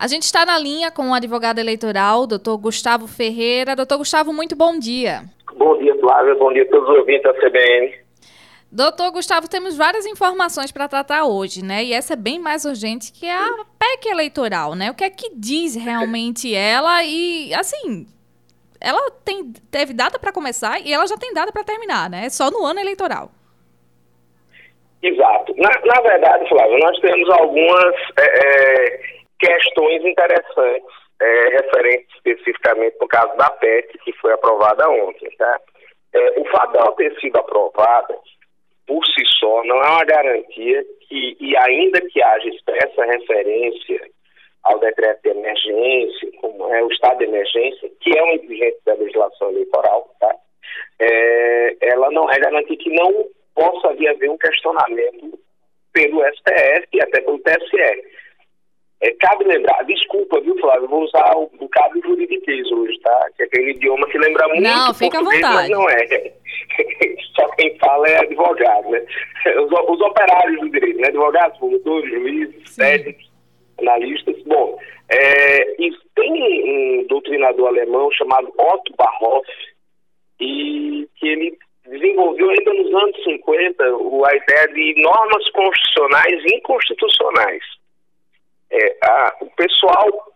A gente está na linha com o advogado eleitoral, doutor Gustavo Ferreira. Doutor Gustavo, muito bom dia. Bom dia, Flávia. Bom dia a todos os ouvintes da CBN. Doutor Gustavo, temos várias informações para tratar hoje, né? E essa é bem mais urgente que a PEC eleitoral, né? O que é que diz realmente ela e, assim, ela tem, teve data para começar e ela já tem data para terminar, né? É só no ano eleitoral. Exato. Na, na verdade, Flávia, nós temos algumas é, é questões interessantes é, referentes especificamente no caso da PEC, que foi aprovada ontem. Tá? É, o fato dela ter sido aprovada, por si só, não é uma garantia que, e ainda que haja expressa referência ao decreto de emergência, como é o estado de emergência, que é uma exigência da legislação eleitoral, tá? É, ela não é garantia que não possa haver um questionamento pelo STF e até pelo TSE. É, cabe lembrar, desculpa, viu, Flávio? vou usar o, o cabo juridiquês hoje, tá? Que é aquele idioma que lembra muito não, fica português, mas não é. Só quem fala é advogado, né? Os, os operários do direito, né? Advogados, promotores, juízes, técnicos, analistas. Bom, é, tem um doutrinador alemão chamado Otto Barhoff, e que ele desenvolveu ainda nos anos 50 a ideia de normas constitucionais inconstitucionais é, a, o pessoal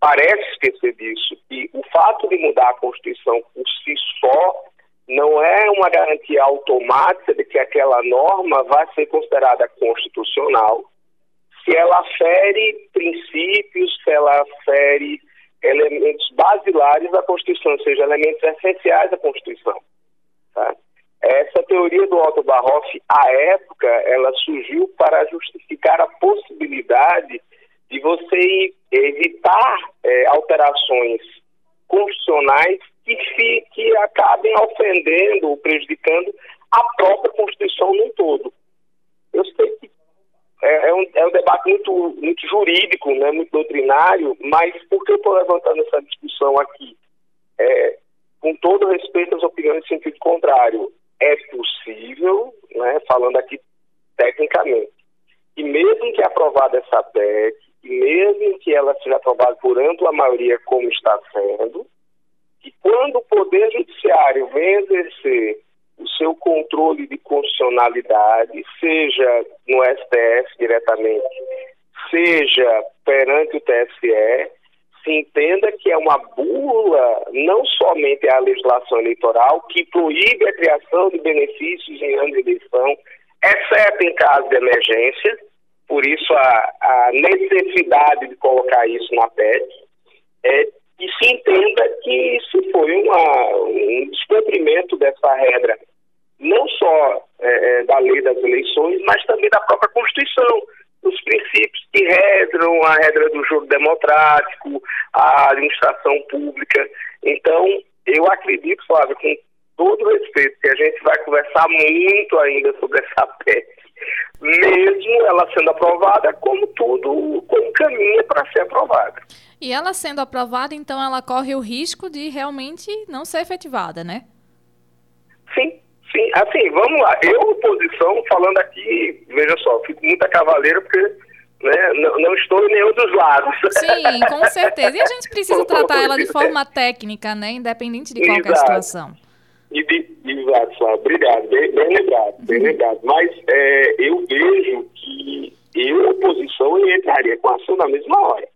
parece esquecer disso, e o fato de mudar a Constituição por si só não é uma garantia automática de que aquela norma vai ser considerada constitucional se ela fere princípios, se ela fere elementos basilares da Constituição, ou seja, elementos essenciais da Constituição. Tá? Essa teoria do Otto Barroff, à época, ela surgiu para justificar a possibilidade de você evitar é, alterações constitucionais que, que acabem ofendendo ou prejudicando a própria Constituição num todo. Eu sei que é, é, um, é um debate muito, muito jurídico, né, muito doutrinário, mas por que eu estou levantando essa discussão aqui? É, com todo respeito às opiniões em sentido contrário, é possível, né, falando aqui tecnicamente, que mesmo que aprovada essa PEC, mesmo que ela seja aprovada por ampla maioria, como está sendo, que quando o Poder Judiciário vem exercer o seu controle de constitucionalidade, seja no STF diretamente, seja perante o TSE, se entenda que é uma bula não somente à legislação eleitoral, que proíbe a criação de benefícios em ano de eleição, exceto em caso de emergência, por isso a, a necessidade de colocar isso na PEC, é que se entenda que isso foi uma, um descumprimento dessa regra, não só é, é, da lei das eleições, mas também da própria Constituição, os princípios que redram a regra do jogo democrático, a administração pública. Então, eu acredito, Flávio, com todo respeito, que a gente vai conversar muito ainda sobre essa PEC, mesmo ela sendo aprovada, como tudo, como caminha para ser aprovada. E ela sendo aprovada, então ela corre o risco de realmente não ser efetivada, né? Sim, sim. Assim, vamos lá. Eu, oposição, falando aqui, veja só, fico muito cavaleiro porque né, não, não, estou em nenhum dos lados. Sim, com certeza. E a gente precisa tratar ela de forma técnica, né? Independente de qualquer Exato. situação. E de, exato, Flávio. Obrigado, bem, bem lembrado, bem uhum. lembrado. Mas é, eu vejo que eu, oposição, eu entraria com ação na mesma hora.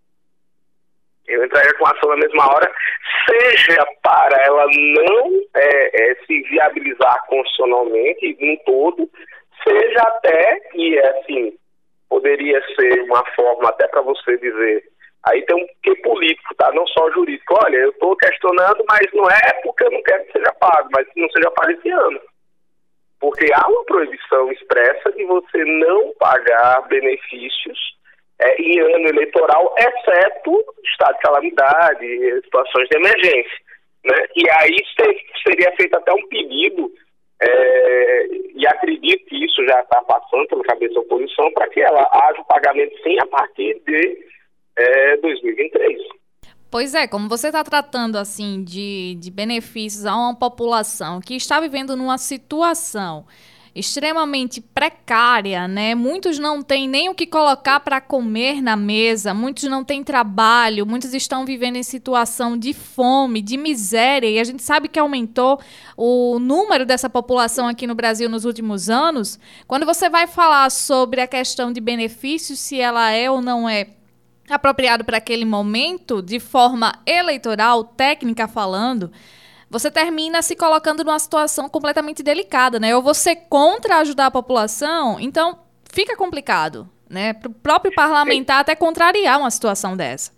Eu entraria com ação na mesma hora, seja para ela não é, é, se viabilizar constitucionalmente, num todo, seja até, e é assim, poderia ser uma forma até para você dizer Aí tem um que político, tá? Não só jurídico. Olha, eu estou questionando, mas não é porque eu não quero que seja pago, mas que não seja pago esse ano. Porque há uma proibição expressa de você não pagar benefícios é, em ano eleitoral, exceto estado de calamidade, situações de emergência. Né? E aí seria feito até um pedido, é, e acredito que isso já está passando pela cabeça da oposição, para que ela haja o pagamento sim a partir de é 2023. Pois é, como você está tratando assim de, de benefícios a uma população que está vivendo numa situação extremamente precária, né? Muitos não têm nem o que colocar para comer na mesa, muitos não têm trabalho, muitos estão vivendo em situação de fome, de miséria, e a gente sabe que aumentou o número dessa população aqui no Brasil nos últimos anos. Quando você vai falar sobre a questão de benefícios, se ela é ou não é apropriado para aquele momento, de forma eleitoral, técnica falando, você termina se colocando numa situação completamente delicada, né? Ou você contra ajudar a população, então fica complicado, né? Para o próprio parlamentar até contrariar uma situação dessa.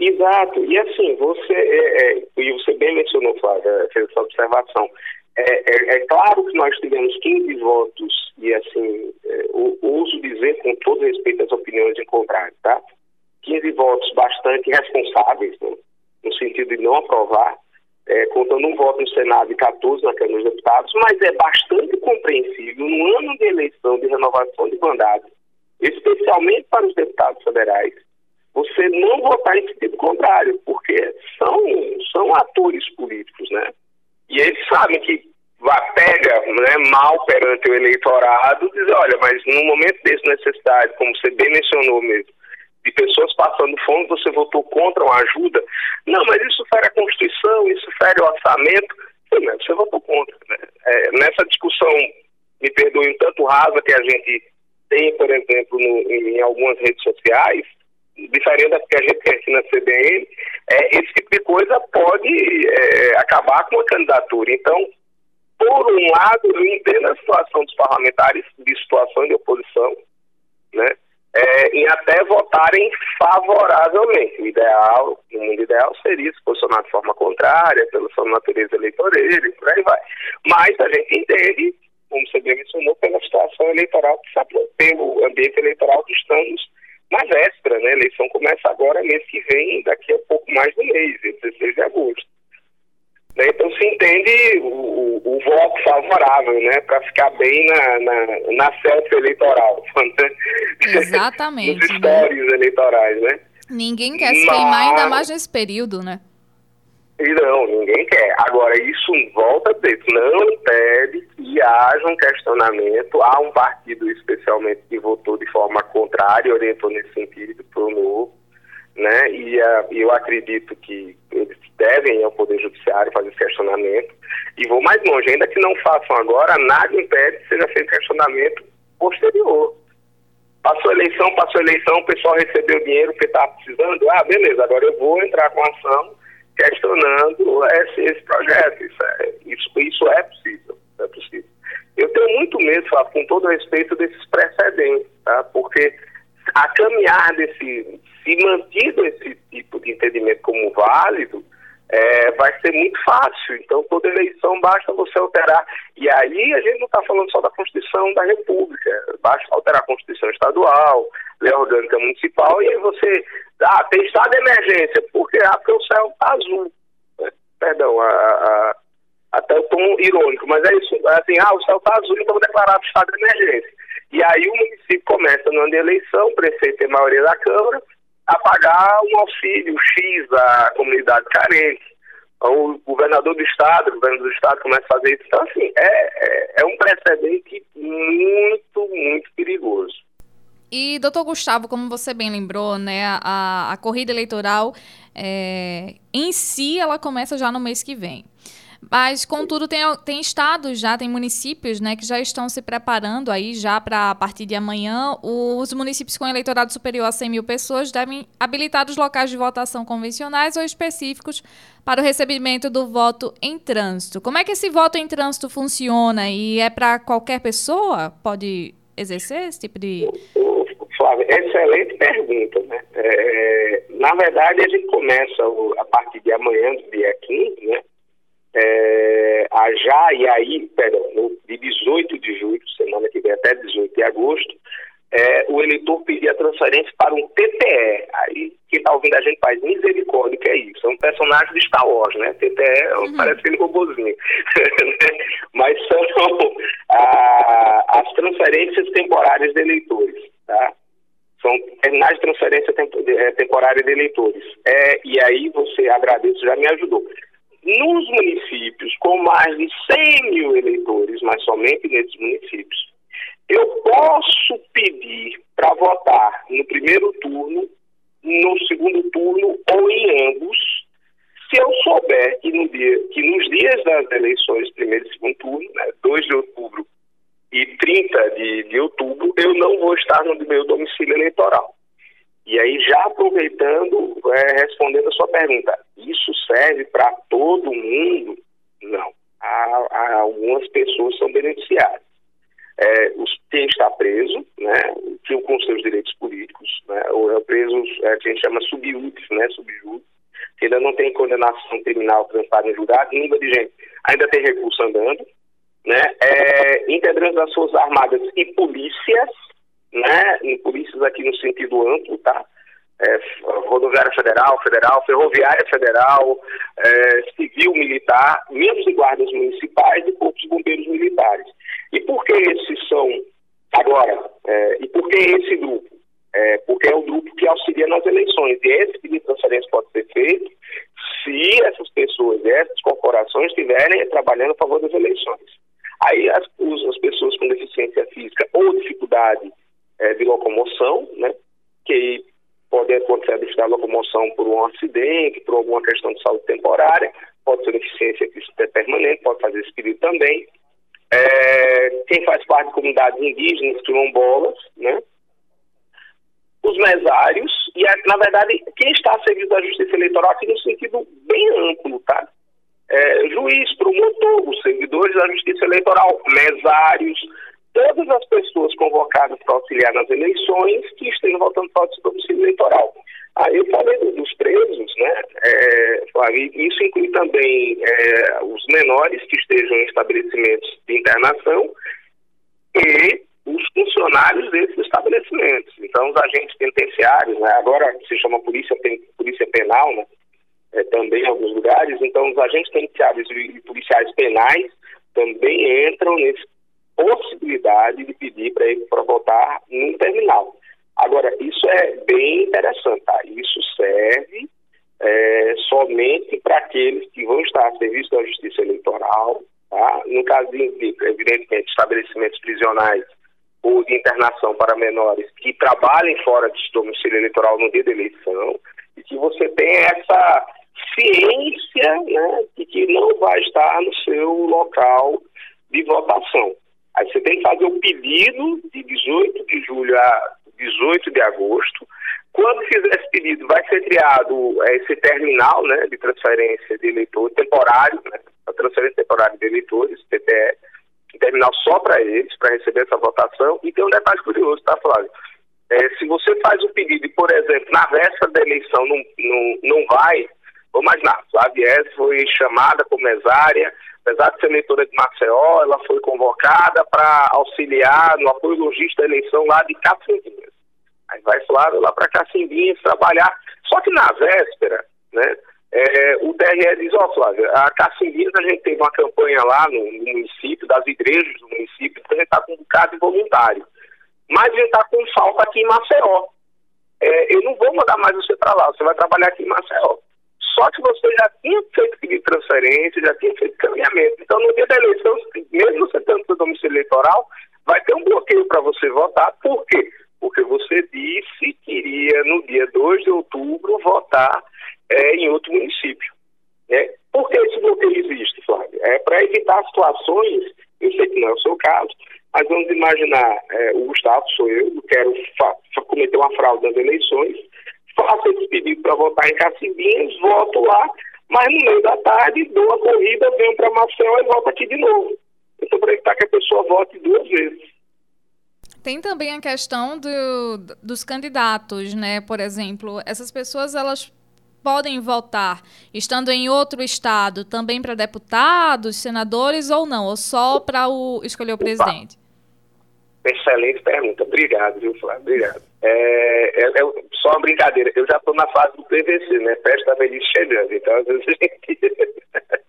Exato. E assim, você, é, é, e você bem mencionou, Flávia, fez essa observação. É, é, é, claro que nós tivemos 15 votos, e assim, é, uso dizer com todo respeito às opiniões em contrário, tá? 15 votos bastante responsáveis, né? no sentido de não aprovar, é, contando um voto no Senado e 14 na Câmara dos Deputados, mas é bastante compreensível no ano de eleição de renovação de mandato, especialmente para os deputados federais, você não votar em sentido contrário, porque são, são atores políticos, né? E eles sabem que pega né, mal perante o eleitorado, diz, olha, mas num momento desse necessidade, como você bem mencionou mesmo, de pessoas passando fome, você votou contra uma ajuda. Não, mas isso fere a Constituição, isso fere o orçamento. Sim, você votou contra. Né? É, nessa discussão, me perdoe, um tanto rasa que a gente tem, por exemplo, no, em, algumas redes sociais, diferente da que a gente tem aqui na CBN, é, esse tipo de coisa pode é, acabar com a candidatura. Então, por um lado, eu entendo a situação dos parlamentares de situação de oposição, né? É, até votarem favoravelmente. O ideal, no mundo ideal, seria se posicionar de forma contrária, pela sua natureza eleitoreira e por aí vai. Mas a gente entende, como você mencionou, pela situação eleitoral, pelo ambiente eleitoral que estamos na véspera, né? A eleição começa agora, mês que vem, daqui a pouco mais de um mês, 16 de agosto. Né? Então se entende o, o, o, voto favorável, né? Para ficar bem na, na, na selfie eleitoral. Né? Exatamente. Nos stories né? eleitorais, né? Ninguém quer se Mas... queimar ainda mais nesse período, né? E não, ninguém quer. Agora, isso volta a dizer, não impede que haja um questionamento. Há um partido, especialmente, que votou de forma contrária, orientou nesse sentido para o novo né? E uh, eu acredito que devem ao Poder Judiciário fazer esse questionamento. E vou mais longe, ainda que não façam agora, nada impede que seja feito questionamento posterior. Passou a eleição, passou a eleição, o pessoal recebeu dinheiro que estava precisando. Ah, beleza, agora eu vou entrar com ação questionando esse, esse projeto. Isso é, isso, isso é possível, é possível. Eu tenho muito medo, com todo respeito, desses precedentes, tá? Porque a caminhar desse, se mantido esse tipo de entendimento como válido, é, vai ser muito fácil. Então, toda eleição basta você alterar. E aí a gente não está falando só da Constituição da República, basta alterar a Constituição estadual, lei orgânica municipal, e aí você. Ah, tem estado de emergência. Por quê? Ah, porque o céu está azul. Né? Perdão, a, a, até o tom irônico, mas é isso. Assim, ah, o céu está azul, então o estado de emergência. E aí o município começa no ano de eleição, o prefeito tem maioria da Câmara, a pagar um auxílio X à comunidade carente. Então, o governador do estado, o governador do estado começa a fazer isso. Então, assim, é, é, é um precedente muito, muito perigoso. E, doutor Gustavo, como você bem lembrou, né, a, a corrida eleitoral é, em si, ela começa já no mês que vem. Mas, contudo, tem, tem estados já, tem municípios né, que já estão se preparando aí já para, a partir de amanhã, os municípios com eleitorado superior a 100 mil pessoas devem habilitar os locais de votação convencionais ou específicos para o recebimento do voto em trânsito. Como é que esse voto em trânsito funciona? E é para qualquer pessoa? Pode exercer esse tipo de... Flávia, excelente pergunta. Né? É, na verdade, a gente começa a partir de amanhã, dia 15, né? É, a já, e aí, perdão, no, de 18 de julho, semana que vem até 18 de agosto, é, o eleitor pedir a transferência para um TPE. Aí, quem está ouvindo a gente faz misericórdia, que é isso. É um personagem de Star Wars, né? TPE uhum. parece aquele robôzinho. Mas são a, as transferências temporárias de eleitores, tá? São terminais de transferência temporária de eleitores. É, e aí você, agradeço, já me ajudou nos municípios com mais de 100 mil eleitores, mas somente nesses municípios, eu posso pedir para votar no primeiro turno, no segundo turno ou em ambos, se eu souber que, no dia, que nos dias das eleições, primeiro e segundo turno, né, 2 de outubro e 30 de, de outubro, eu não vou estar no meu domicílio eleitoral. E aí, já aproveitando, é, respondendo a sua pergunta, isso serve para todo mundo? Não. Há, há, algumas pessoas são beneficiadas. É, quem está preso, né, que, com seus direitos políticos, né, ou é preso, é, que a gente chama subjúdice, né, subjúdice, que ainda não tem condenação criminal transitada em julgado, nível de gente ainda tem recurso andando, né, é, integrantes das Forças Armadas e polícias, né, em polícias aqui no sentido amplo, tá, é, rodoviária federal, federal, ferroviária federal, é, civil, militar, membros de guardas municipais e corpos de bombeiros militares. E por que esses são, agora, é, e por que esse grupo? É, porque é o grupo que auxilia nas eleições. E esse tipo de transferência pode ser feito se essas pessoas, essas corporações estiverem trabalhando a favor das eleições. Aí as, as pessoas com deficiência física ou dificuldade é, de locomoção, né, que pode acontecer a de locomoção por um acidente, por alguma questão de saúde temporária, pode ser deficiência permanente, pode fazer esse pedido também. É, quem faz parte de comunidades indígenas, quilombolas, né, os mesários e, na verdade, quem está a serviço da justiça eleitoral aqui no sentido bem amplo, tá? É, juiz, promotor, os servidores da justiça eleitoral, mesários, todas as pessoas convocadas para auxiliar nas eleições que estejam votando fora do domicílio eleitoral. Aí eu falei dos presos, né? É, isso inclui também é, os menores que estejam em estabelecimentos de internação e os funcionários desses estabelecimentos. Então, os agentes penitenciários, né, agora se chama polícia, polícia penal, né, é, também em alguns lugares, então os agentes penitenciários e policiais penais também entram nessa possibilidade de pedir para ele para votar num terminal. Agora, isso é bem interessante, tá? Isso serve é, somente para aqueles que vão estar a serviço da justiça eleitoral, tá? No caso de, evidentemente, estabelecimentos prisionais ou de internação para menores que trabalhem fora de domicílio eleitoral no dia da eleição e que você tenha essa ciência né, de que não vai estar no seu local de votação. Aí você tem que fazer o pedido de 18 de julho a 18 de agosto. Quando fizer esse pedido, vai ser criado é, esse terminal né, de transferência de eleitor temporário, né, a transferência temporária de eleitores, TTE, terminal só para eles, para receber essa votação. E tem um detalhe curioso, tá, Flávio? É, se você faz o pedido e, por exemplo, na véspera da eleição não, não, não vai, vamos imaginar, Flávia foi chamada como mesária, apesar de ser eleitora de Maceió, ela foi convocada para auxiliar no apoio logístico da eleição lá de Cacimbinhas. Aí vai Flávia lá para Cacimbinhas trabalhar. Só que na véspera, né, é, o TRE diz, ó oh, Flávia, a Cacimbinhas a gente teve uma campanha lá no, no município, das igrejas do município, então a gente está com um bocado de voluntário. Mas a gente está com falta aqui em Maceió. É, eu não vou mandar mais você para lá, você vai trabalhar aqui em Maceió. Só que você já tinha feito pedido de transferência, já tinha feito caminhamento. Então, no dia da eleição, mesmo você tendo seu domicílio eleitoral, vai ter um bloqueio para você votar. Por quê? Porque você disse que iria, no dia 2 de outubro, votar é, em outro município. Né? Por que esse bloqueio existe, Flávio? É para evitar situações, eu sei que não é o seu caso, mas vamos imaginar, é, o Gustavo sou eu, eu quero cometer uma fraude nas eleições, pedido para votar em Cacimbinhas, voto lá, mas no meio da tarde dou a corrida, venho para Maceió e volto aqui de novo. Então, para evitar que a pessoa vote duas vezes. Tem também a questão do, dos candidatos, né? Por exemplo, essas pessoas elas podem votar estando em outro estado também para deputados, senadores ou não, ou só para o escolher o presidente? Excelente pergunta. Obrigado, viu, Flávio? Obrigado. É, é, é, só uma brincadeira. Eu já estou na fase do PVC, né? Festa velhice chegando. Então, às vezes a gente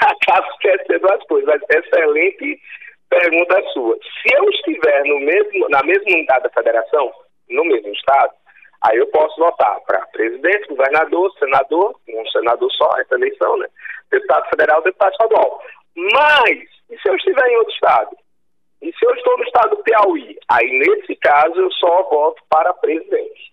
acaba esquecendo as coisas. Mas excelente pergunta sua. Se eu estiver no mesmo, na mesma unidade da federação, no mesmo estado, Aí eu posso votar para presidente, governador, senador, um senador só, essa eleição, né? Deputado federal, deputado estadual. Mas, e se eu estiver em outro estado? E se eu estou no estado do Piauí? Aí, nesse caso, eu só voto para presidente.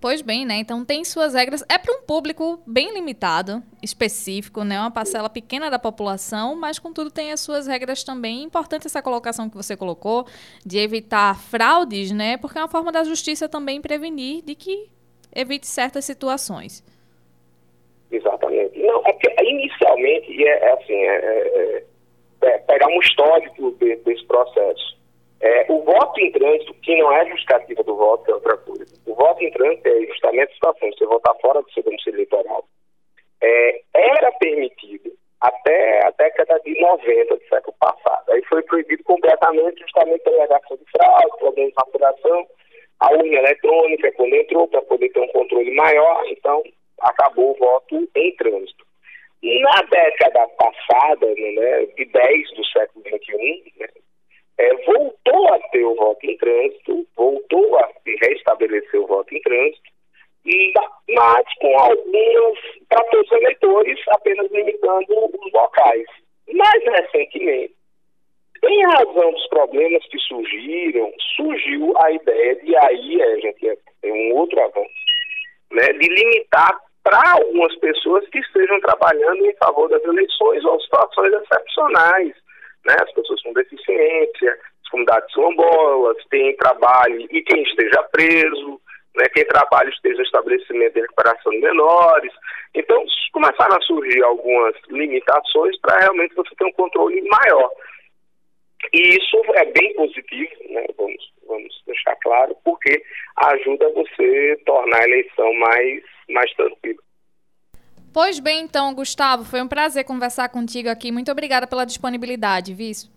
Pois bem, né? Então tem suas regras. É para um público bem limitado, específico, né? Uma parcela pequena da população, mas contudo tem as suas regras também. Importante essa colocação que você colocou de evitar fraudes, né? Porque é uma forma da justiça também prevenir de que evite certas situações. Exatamente. Não, é porque inicialmente é, é assim, é, é, é, pegar um histórico de, desse processo. É, o voto em trânsito, que não é justificativa do voto, é outra coisa. O voto em trânsito é justamente a situação você votar fora do seu domicílio eleitoral. É, era permitido até a década de 90 do século passado. Aí foi proibido completamente justamente pela alegação de fraude, problema de faturação. A urna eletrônica, quando entrou, para poder ter um controle maior, então acabou o voto em trânsito. Na década passada, né, de 10 do século XXI, né, é, voltou a ter o voto em trânsito, voltou a se restabelecer o voto em trânsito, mas com algumas, para todos os eleitores, apenas limitando os locais. Mais recentemente, em razão dos problemas que surgiram, surgiu a ideia de aí a gente tem um outro avanço, né, de limitar para algumas pessoas que estejam trabalhando em favor das eleições ou situações excepcionais né? As pessoas com deficiência, as comunidades quilombolas, quem trabalhe e quem esteja preso, né? Quem trabalha esteja em estabelecimento de recuperação de menores. Então, começaram a surgir algumas limitações para realmente você ter um controle maior. E isso é bem positivo, né? vamos, vamos deixar claro, porque ajuda você a tornar a eleição mais, mais tranquila. Pois bem, então, Gustavo, foi um prazer conversar contigo aqui. Muito obrigada pela disponibilidade, vice.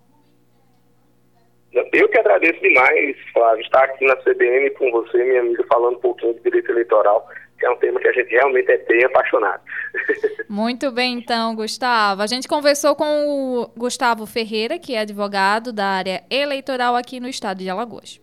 Eu que agradeço demais, Flávio, estar aqui na CBN com você, minha amiga, falando um pouquinho de direito eleitoral, que é um tema que a gente realmente é bem apaixonado. Muito bem, então, Gustavo. A gente conversou com o Gustavo Ferreira, que é advogado da área eleitoral aqui no estado de Alagoas.